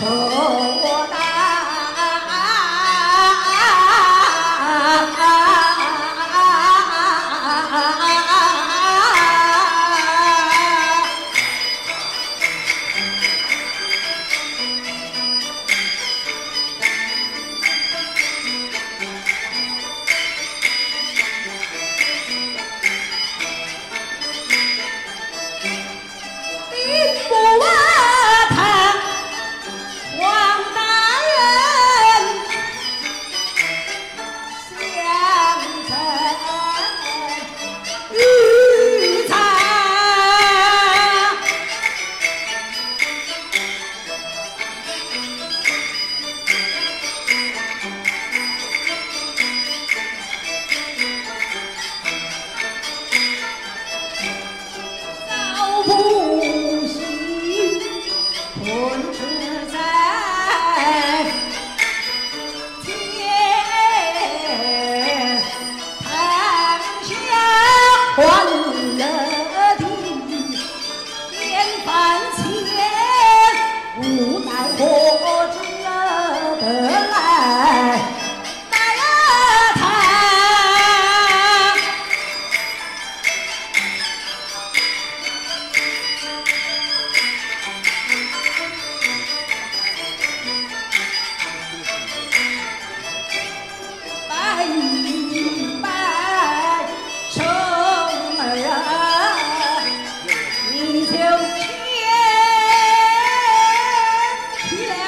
Oh. ที่แล้ว